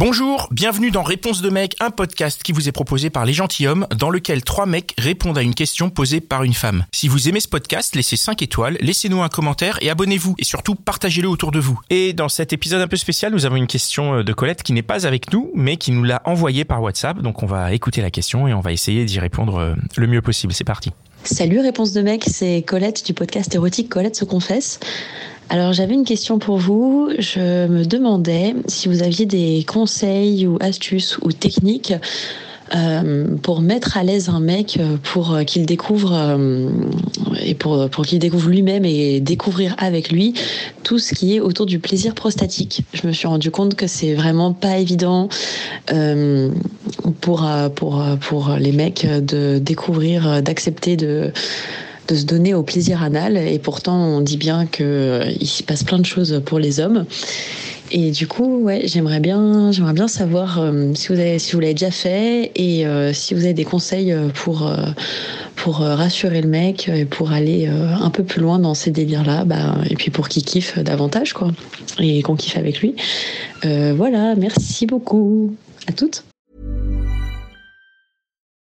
Bonjour, bienvenue dans Réponse de mec, un podcast qui vous est proposé par les gentilshommes, dans lequel trois mecs répondent à une question posée par une femme. Si vous aimez ce podcast, laissez 5 étoiles, laissez-nous un commentaire et abonnez-vous. Et surtout, partagez-le autour de vous. Et dans cet épisode un peu spécial, nous avons une question euh, de Colette qui n'est pas avec nous, mais qui nous l'a envoyée par WhatsApp. Donc on va écouter la question et on va essayer d'y répondre euh, le mieux possible. C'est parti. Salut Réponse de mec, c'est Colette du podcast érotique Colette se confesse. Alors j'avais une question pour vous. Je me demandais si vous aviez des conseils ou astuces ou techniques euh, pour mettre à l'aise un mec pour qu'il découvre euh, et pour, pour qu'il découvre lui-même et découvrir avec lui tout ce qui est autour du plaisir prostatique. Je me suis rendu compte que c'est vraiment pas évident euh, pour, pour, pour les mecs de découvrir, d'accepter de de se donner au plaisir anal. Et pourtant, on dit bien qu'il s'y passe plein de choses pour les hommes. Et du coup, ouais, j'aimerais bien, j'aimerais bien savoir euh, si vous avez, si vous l'avez déjà fait et euh, si vous avez des conseils pour euh, pour rassurer le mec et pour aller un peu plus loin dans ces délires-là, bah, et puis pour qu'il kiffe davantage, quoi, et qu'on kiffe avec lui. voilà, merci beaucoup. À toutes.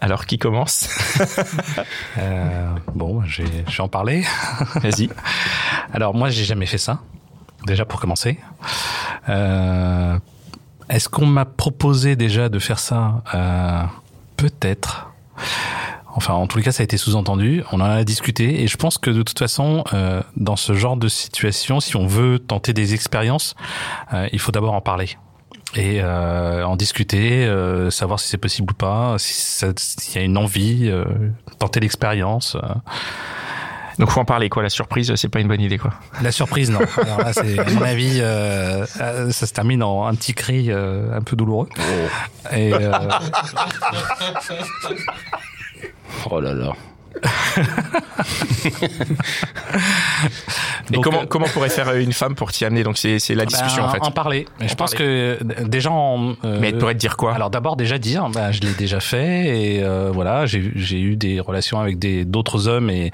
Alors, qui commence? Euh, bon, je vais, en parler. Vas-y. Alors moi, j'ai jamais fait ça. Déjà pour commencer. Euh, Est-ce qu'on m'a proposé déjà de faire ça? Euh, Peut-être. Enfin, en tous les cas, ça a été sous-entendu. On en a discuté et je pense que de toute façon, euh, dans ce genre de situation, si on veut tenter des expériences, il faut d'abord en parler et euh, en discuter, euh, savoir si c'est possible ou pas, si ça- s'il y a une envie, euh, tenter l'expérience. euh. Donc faut en parler quoi. La surprise, c'est pas une bonne idée quoi. La surprise, non. Alors là, c'est à mon avis, euh, euh, ça se termine en un petit cri euh, un peu douloureux. Et euh, Oh là là. Et Donc, comment euh, comment pourrait faire une femme pour t'y amener? Donc c'est c'est la discussion bah, en fait. En parler. Mais je En pense parler. que euh, déjà en, euh, Mais elle pourrait te dire quoi? Alors d'abord déjà dire, bah, je l'ai déjà fait et euh, voilà, j'ai j'ai eu des relations avec des d'autres hommes et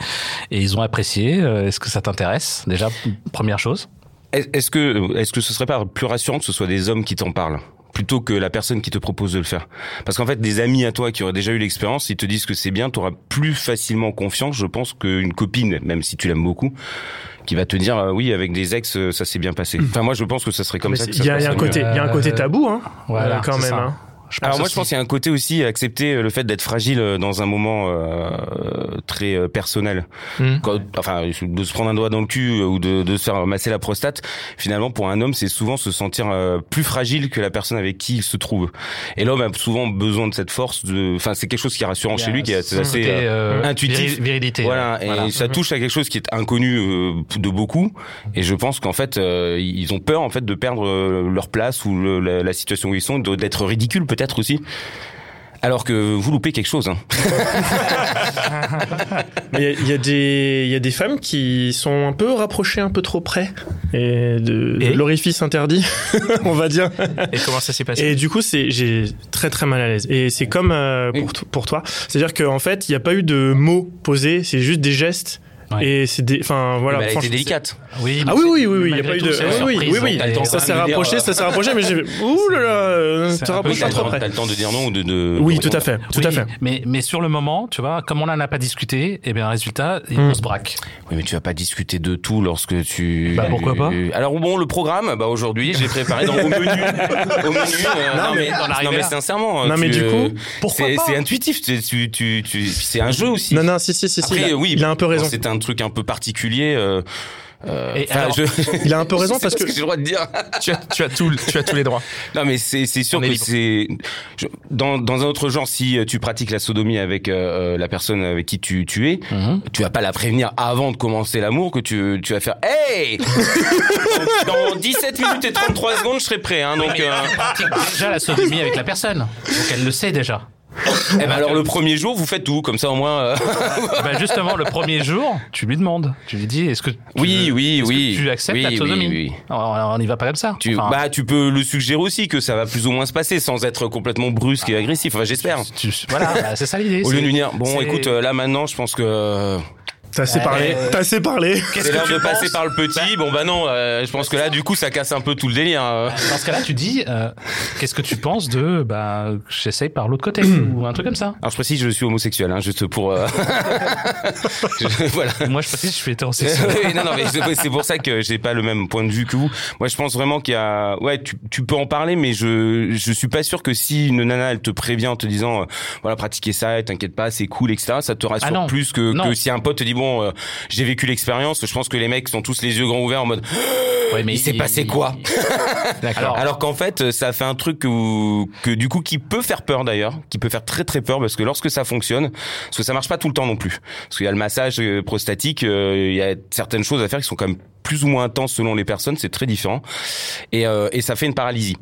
et ils ont apprécié. Euh, Est-ce que ça t'intéresse? Déjà première chose. Est- Est-ce que, est-ce que ce serait pas plus rassurant que ce soit des hommes qui t'en parlent plutôt que la personne qui te propose de le faire? Parce qu'en fait, des amis à toi qui auraient déjà eu l'expérience, ils te disent que c'est bien, tu auras plus facilement confiance, je pense, qu'une copine, même si tu l'aimes beaucoup, qui va te dire euh, oui, avec des ex, euh, ça s'est bien passé. Enfin, moi, je pense que ça serait comme Mais ça. Il y, a- il y a un côté, mieux. il y a un côté tabou, hein, Voilà, euh, quand même. ça. hein. Je Alors moi, je pense qu'il y a un côté aussi à accepter euh, le fait d'être fragile euh, dans un moment euh, très euh, personnel. Mm. Quand- enfin, de se prendre un doigt dans le cul ou de, de se faire masser la prostate. Finalement, pour un homme, c'est souvent se sentir plus fragile que la personne avec qui il se trouve. Et l'homme a souvent besoin de cette force. De, enfin, c'est quelque chose qui est rassurant chez lui, qui est assez, euh, intuitif. viri- virilité. Voilà, et ça touche à quelque chose qui est inconnu de beaucoup. Et je pense qu'en fait, ils ont peur en fait de perdre leur place ou le- la, la situation où ils sont, d'être ridicules peut-être aussi. Alors que vous loupez quelque chose. Hein. Mais il y y, a des- il y a des femmes qui sont un peu rapprochées un peu trop près et de, l'orifice interdit, on va dire. Et comment ça s'est passé Et du coup, c'est j'ai très très mal à l'aise. Et c'est comme euh, pour toi, c'est-à-dire qu'en fait, il n'y a pas eu de mots posés, c'est juste des gestes. Ouais. Et c'est des, enfin voilà. Mais elle a été franchement, délicate. Oui, Ah oui, oui, oui, oui, il y a pas eu de. Oui, oui, oui, Ça s'est rapproché, euh, ça s'est rapproché, mais j'ai. Ouh là là, euh, te rapproches T'as pas le trop temps- près. t'as le temps de dire non ou de. de Oui, de tout à fait, tout à fait. Mais, mais sur le moment, tu vois, comme on n'en a pas discuté, et bien résultat, Hmm. on se braque. Oui, mais tu vas pas discuter de tout lorsque tu. Bah, pourquoi pas Alors bon, le programme, bah aujourd'hui, j'ai préparé dans au menu. Au menu. euh, non, mais, non, mais sincèrement. Non, mais du coup, euh, pourquoi c'est pas c'est intuitif. Tu, tu, tu, tu- c'est un jeu aussi. Non, non, si, si, si, si. Après, il a- oui, il a un peu raison. C'est un de trucs un peu particuliers. Euh, euh, Et enfin, alors- je- Il a un peu raison parce que- j'ai le droit de dire. tu as, tu as tout, tu as tous les droits. Non, mais c'est c'est sûr que c'est dans dans un autre genre. Si euh, tu pratiques la sodomie avec euh, la personne avec qui tu tu es, Mhm. tu vas pas la prévenir avant de commencer l'amour que tu tu vas faire Hey Dans 17 minutes et 33 secondes, je serai prêt. Hein, donc euh, pratique déjà la sodomie avec la personne. Donc elle le sait déjà. Eh ben alors le premier jour, vous faites tout comme ça au moins. euh, Bah justement, le premier jour, tu lui demandes. Tu lui dis, est-ce que tu Oui, veux- oui, que oui. tu acceptes Oui, la oui, sodomie oui. Alors, on n'y va pas comme ça. Tu, Enfin, bah, tu peux le suggérer aussi que ça va plus ou moins se passer sans être complètement brusque et agressif. Enfin, j'espère. tu- voilà, bah, c'est ça l'idée. Au lieu de lui dire, bon, écoute, euh, là maintenant, je pense que euh, T'as assez parlé. T'as assez parlé. c'est l'heure de passer par le petit. Bon, bah non, euh, je pense que là, du coup, ça casse un peu tout le délire. euh. Dans ce cas-là, tu dis, euh, qu'est-ce que tu penses de, bah, j'essaye par l'autre côté ou un truc comme ça. Alors, je précise, je suis homosexuel, hein, juste pour. euh, je- voilà. Moi, je précise, je suis hétérosexuel. Oui, non, non, mais c'est c'est pour ça que j'ai pas le même point de vue que vous. Moi, je pense vraiment qu'il y a, ouais, tu, tu peux en parler, mais je, je suis pas sûr que si une nana, elle te prévient en te disant, euh, voilà, pratiquez ça, et t'inquiète pas, c'est cool, etc., ça te rassure Ah non. plus que, Non. que si un pote te dit, bon, euh, j'ai vécu l'expérience, je pense que les mecs sont tous les yeux grands ouverts en mode, Ouais, il s'est passé quoi Alors, Alors qu'en fait, ça fait un truc que, que du coup qui peut faire peur d'ailleurs, qui peut faire très très peur parce que lorsque ça fonctionne, parce que ça marche pas tout le temps non plus, parce qu'il y a le massage euh, prostatique, euh, il y a certaines choses à faire qui sont quand même plus ou moins intenses selon les personnes, c'est très différent, et, euh, et ça fait une paralysie.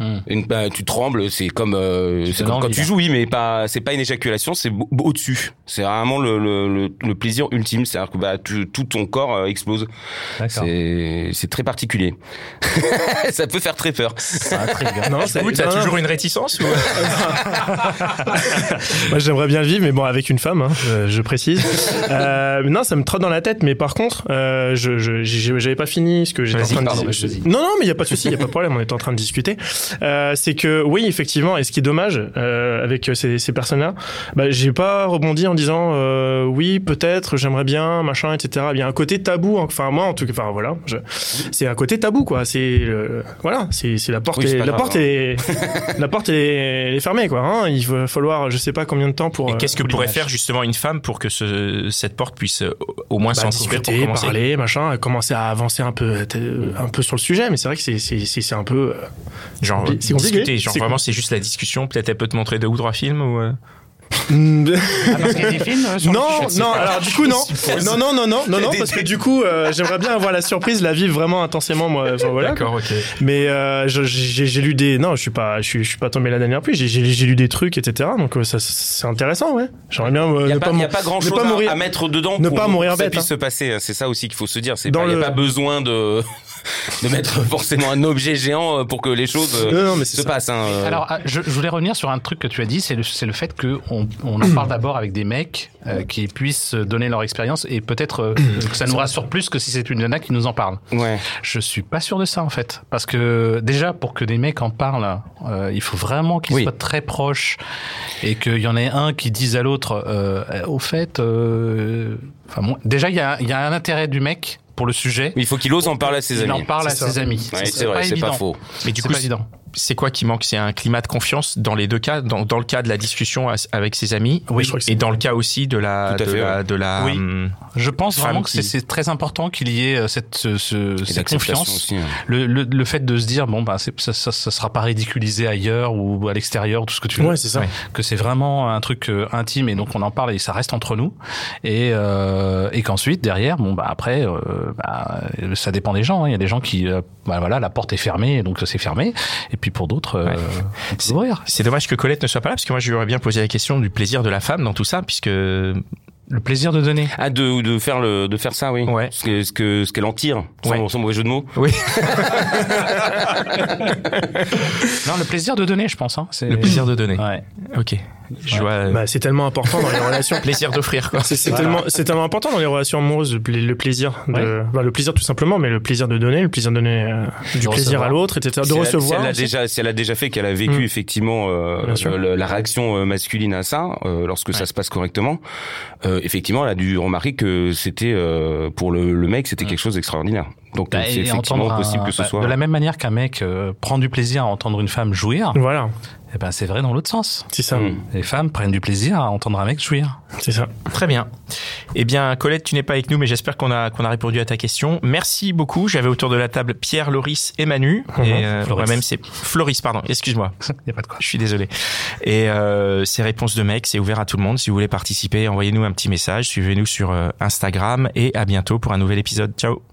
Hmm. Une, bah, tu trembles, c'est comme, euh, Tu c'est donnes comme quand tu oui, mais pas, c'est pas une éjaculation, c'est au- au-dessus. C'est vraiment le, le, le, le plaisir ultime, c'est-à-dire que bah, tu- tout ton corps euh, explose. d'accord. C'est, c'est très particulier. ça peut faire très peur. Ça. Non, coup, t'as non, toujours une réticence ou... Moi, j'aimerais bien le vivre, mais bon, avec une femme, hein, je, je précise. Euh, non, ça me trotte dans la tête, mais par contre, euh, je, je, j'avais pas fini ce que j'étais en train de dire. Non, non, mais il y a pas de souci, il y a pas de problème, on est en train de discuter. Euh, c'est que oui, effectivement, et ce qui est dommage euh, avec ces, ces personnes-là, bah, j'ai pas rebondi en disant euh, oui, peut-être, j'aimerais bien, machin, etc. Il y a un côté tabou, enfin moi, en tout cas, enfin voilà, je- c'est un côté tabou, quoi. C'est euh, voilà, c'est c'est la porte, Oui, est, pas la grave, porte hein. est, la porte est, elle est fermée, quoi. Hein. Il va falloir, je sais pas combien de temps pour. Et euh, qu'est-ce que pour pourrait faire justement une femme pour que ce, cette porte puisse euh, au moins bah, s'entrouvrir pour commencer parler, machin, commencer à avancer un peu, euh, un peu sur le sujet. Mais c'est vrai que c'est c'est c'est c'est un peu. euh, Genre C'est compliqué. discuter, genre C'est vraiment c'est juste la discussion. Peut-être elle peut te montrer deux ou trois films ou. euh, Ah, parce qu'il y a des films euh, sur non, c'est non, pas- alors du coup non, non, non, non, non, non, parce que du coup euh, j'aimerais bien avoir la surprise, la vivre vraiment intensément, moi. Enfin, voilà. D'accord, ok. Mais euh, je- j'ai j'ai lu des, non, je suis pas, je suis, je suis pas tombé la dernière pluie. J'ai lu des trucs, etc. Donc euh, ça, c'est intéressant, ouais. J'aimerais bien euh, Il n'y a, ne pas- pas, y a mou- pas grand ne chose pas à, à mettre dedans ne pour, pas mourir que ça bête, puisse hein. se passer. C'est ça aussi qu'il faut se dire. C'est Dans pas, il n'y le- a pas besoin de, de mettre forcément un objet géant pour que les choses euh, Non, non, mais se ça. passent. hein. Alors, ah, je, je voulais revenir sur un truc que tu as dit, c'est le, c'est le fait que on, on en parle d'abord avec des mecs euh, qui puissent donner leur expérience et peut-être euh, que ça nous rassure plus que si c'est une nana qui nous en parle. ouais. Je suis pas sûr de ça en fait, parce que déjà pour que des mecs en parlent, euh, il faut vraiment qu'ils Oui. soient très proches et qu'il y en ait un qui dise à l'autre, euh, euh, au fait, euh, enfin déjà il y a, il y a un intérêt du mec pour le sujet. Mais il faut qu'il ose en parler à ses il amis. en parle à ça. ses amis. Ouais, c'est vrai, c'est pas faux. Mais du C'est coup, pas évident. C'est quoi qui manque? C'est un climat de confiance dans les deux cas, dans, dans le cas de la discussion avec ses amis, Oui, je crois que c'est- et dans le cas aussi de la, Tout à de fait, la, ouais. de la, Oui. hum, Je pense vraiment que c'est qui- c'est très important qu'il y ait euh, cette, ce, ce- Et cette confiance. aussi, hein. Le, le, le fait de se dire bon bah ça, ça, ça sera pas ridiculisé ailleurs ou à l'extérieur tout ce que tu veux Ouais, c'est ça. Ouais. que c'est vraiment un truc euh, intime et donc on en parle et ça reste entre nous et euh, et qu'ensuite derrière bon bah après euh, bah, ça dépend des gens hein. il y a des gens qui euh, bah voilà la porte est fermée donc c'est fermé et puis pour d'autres euh, Ouais. C'est dommage que Colette ne soit pas là parce que moi je lui aurais bien posé la question du plaisir de la femme dans tout ça puisque le plaisir de donner Ah, de, de faire le, de faire ça, oui. Ouais. Ce que, ce que, ce qu'elle en tire. Sans, Ouais. sans mauvais jeu de mots. oui non le plaisir de donner je pense hein. c'est le plaisir de donner. ouais Ok. Je vois euh, Bah, c'est tellement important dans les relations. plaisir d'offrir quoi. C'est tellement, c'est tellement important dans les relations amoureuses le, pla- le plaisir, de, bah, le plaisir tout simplement, mais le plaisir de donner, le plaisir de donner euh, du De plaisir recevoir. à l'autre, etc. De Si elle a- Si recevoir. elle l'a aussi. déjà, si elle a déjà fait, qu'elle a vécu Mm. effectivement euh, le- la réaction euh, masculine à ça, euh, lorsque ça se passe correctement, euh, effectivement, elle a dû remarquer que c'était euh, pour le, le mec, c'était quelque chose d'extraordinaire. Donc Bah, c'est effectivement possible un- que ce bah, soit. De la même manière qu'un mec euh, prend du plaisir à entendre une femme jouir, Voilà, eh ben c'est vrai dans l'autre sens. c'est ça, Hmm. Les femmes prennent du plaisir à entendre un mec jouir. c'est ça. Très bien. Eh bien, Colette, tu n'es pas avec nous, mais j'espère qu'on a qu'on a répondu à ta question. Merci beaucoup. J'avais autour de la table Pierre, Loris et Manu. Mhm. Et euh, Floris. moi-même, c'est Floris, pardon. Excuse-moi. Il y a pas de quoi. Je suis désolé. Et euh, ces réponses de mecs, c'est ouvert à tout le monde. Si vous voulez participer, envoyez-nous un petit message. Suivez-nous sur euh, Instagram et à bientôt pour un nouvel épisode. Ciao.